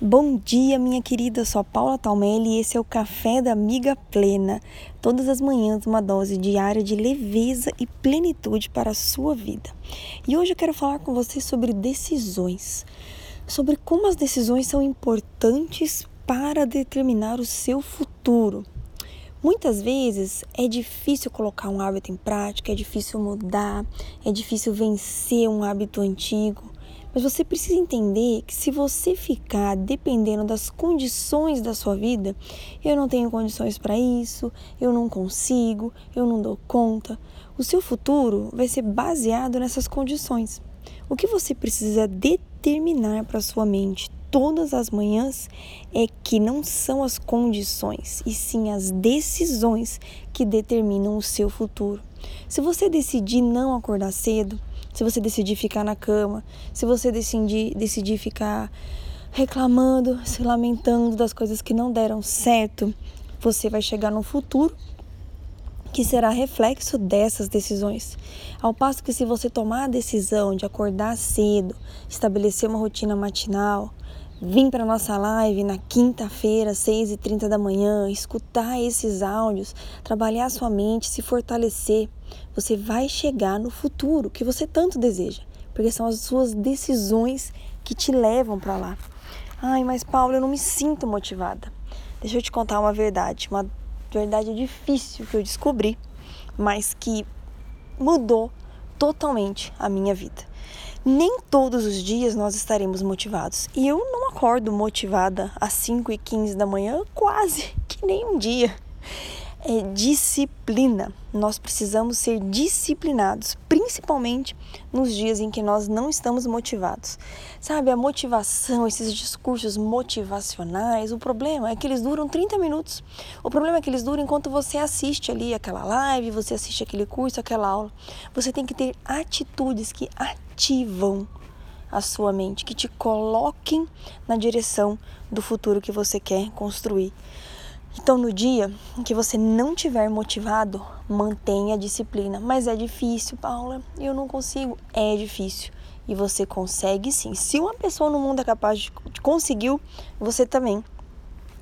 Bom dia, minha querida. sou a Paula Talmelli e esse é o Café da Amiga Plena. Todas as manhãs, uma dose diária de leveza e plenitude para a sua vida. E hoje eu quero falar com você sobre decisões, sobre como as decisões são importantes para determinar o seu futuro. Muitas vezes é difícil colocar um hábito em prática, é difícil mudar, é difícil vencer um hábito antigo. Mas você precisa entender que se você ficar dependendo das condições da sua vida, eu não tenho condições para isso, eu não consigo, eu não dou conta, o seu futuro vai ser baseado nessas condições. O que você precisa determinar para sua mente todas as manhãs é que não são as condições, e sim as decisões que determinam o seu futuro. Se você decidir não acordar cedo, se você decidir ficar na cama, se você decidir, decidir ficar reclamando, se lamentando das coisas que não deram certo, você vai chegar no futuro que será reflexo dessas decisões. Ao passo que se você tomar a decisão de acordar cedo, estabelecer uma rotina matinal, vir para nossa live na quinta-feira, 6h30 da manhã, escutar esses áudios, trabalhar sua mente, se fortalecer, você vai chegar no futuro que você tanto deseja, porque são as suas decisões que te levam para lá. Ai, mas Paulo, eu não me sinto motivada. Deixa eu te contar uma verdade, uma verdade difícil que eu descobri, mas que mudou totalmente a minha vida. Nem todos os dias nós estaremos motivados. E eu não acordo motivada às 5 e 15 da manhã, quase que nem um dia. É disciplina. Nós precisamos ser disciplinados, principalmente nos dias em que nós não estamos motivados. Sabe, a motivação, esses discursos motivacionais, o problema é que eles duram 30 minutos. O problema é que eles duram enquanto você assiste ali aquela live, você assiste aquele curso, aquela aula. Você tem que ter atitudes que ativam a sua mente, que te coloquem na direção do futuro que você quer construir. Então, no dia em que você não tiver motivado, mantenha a disciplina. Mas é difícil, Paula, eu não consigo. É difícil. E você consegue sim. Se uma pessoa no mundo é capaz de conseguiu, você também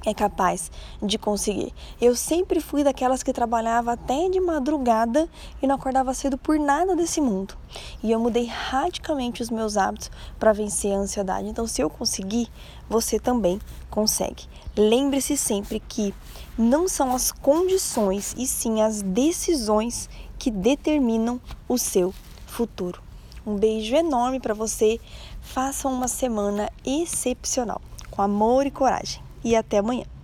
é capaz de conseguir. Eu sempre fui daquelas que trabalhava até de madrugada e não acordava cedo por nada desse mundo. E eu mudei radicalmente os meus hábitos para vencer a ansiedade. Então, se eu conseguir, você também consegue. Lembre-se sempre que não são as condições e sim as decisões que determinam o seu futuro. Um beijo enorme para você. Faça uma semana excepcional, com amor e coragem. E até amanhã.